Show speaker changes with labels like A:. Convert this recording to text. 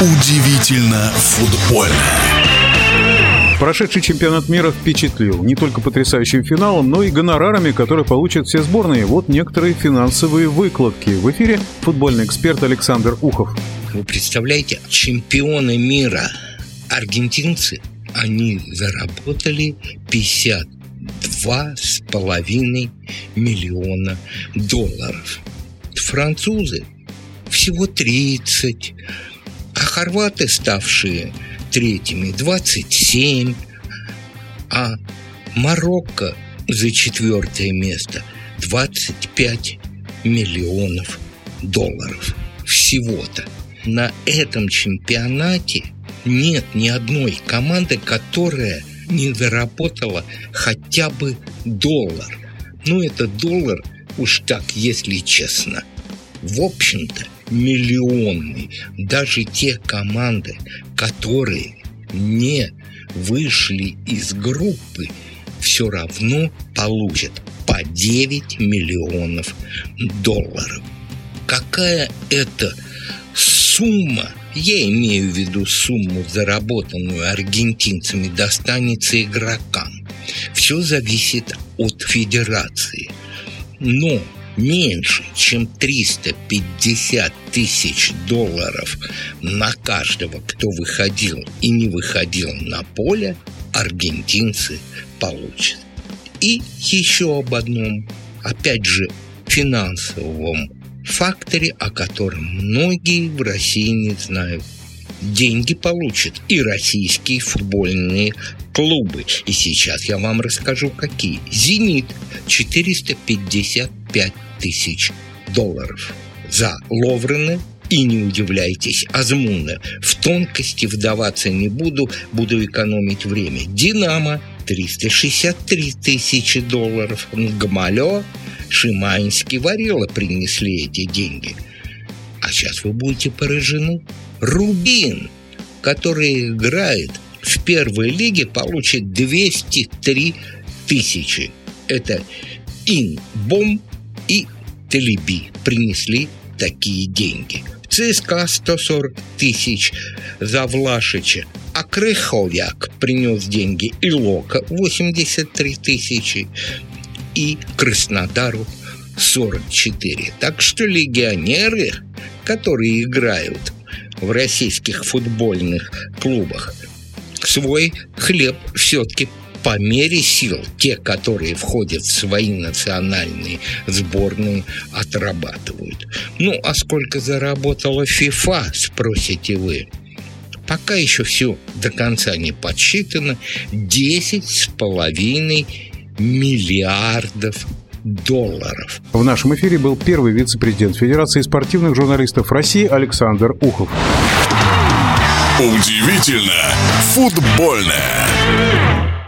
A: Удивительно футбольно.
B: Прошедший чемпионат мира впечатлил не только потрясающим финалом, но и гонорарами, которые получат все сборные. Вот некоторые финансовые выкладки. В эфире футбольный эксперт Александр Ухов.
C: Вы представляете, чемпионы мира аргентинцы, они заработали 52,5 миллиона долларов. Французы всего 30, а хорваты, ставшие третьими, 27, а Марокко за четвертое место 25 миллионов долларов всего-то. На этом чемпионате нет ни одной команды, которая не заработала хотя бы доллар. Ну, это доллар, уж так, если честно. В общем-то, миллионный. Даже те команды, которые не вышли из группы, все равно получат по 9 миллионов долларов. Какая это сумма, я имею в виду сумму, заработанную аргентинцами, достанется игрокам. Все зависит от федерации. Но меньше, чем 350 тысяч долларов на каждого, кто выходил и не выходил на поле, аргентинцы получат. И еще об одном, опять же, финансовом факторе, о котором многие в России не знают. Деньги получат и российские футбольные клубы. И сейчас я вам расскажу, какие. «Зенит» 450 5000 долларов за Ловрены и не удивляйтесь, Азмуна. В тонкости вдаваться не буду, буду экономить время. Динамо 363 тысячи долларов. Гмалё, Шиманский, Варила принесли эти деньги. А сейчас вы будете поражены. Рубин, который играет в первой лиге, получит 203 тысячи. Это инбом и Телеби принесли такие деньги. ЦСКА 140 тысяч за Влашича, а Крыховяк принес деньги и Лока 83 тысячи, и Краснодару 44. Так что легионеры, которые играют в российских футбольных клубах, свой хлеб все-таки по мере сил те, которые входят в свои национальные сборные, отрабатывают. Ну, а сколько заработала ФИФА, спросите вы? Пока еще все до конца не подсчитано. 10 с половиной миллиардов долларов.
B: В нашем эфире был первый вице-президент Федерации спортивных журналистов России Александр Ухов.
A: Удивительно футбольное.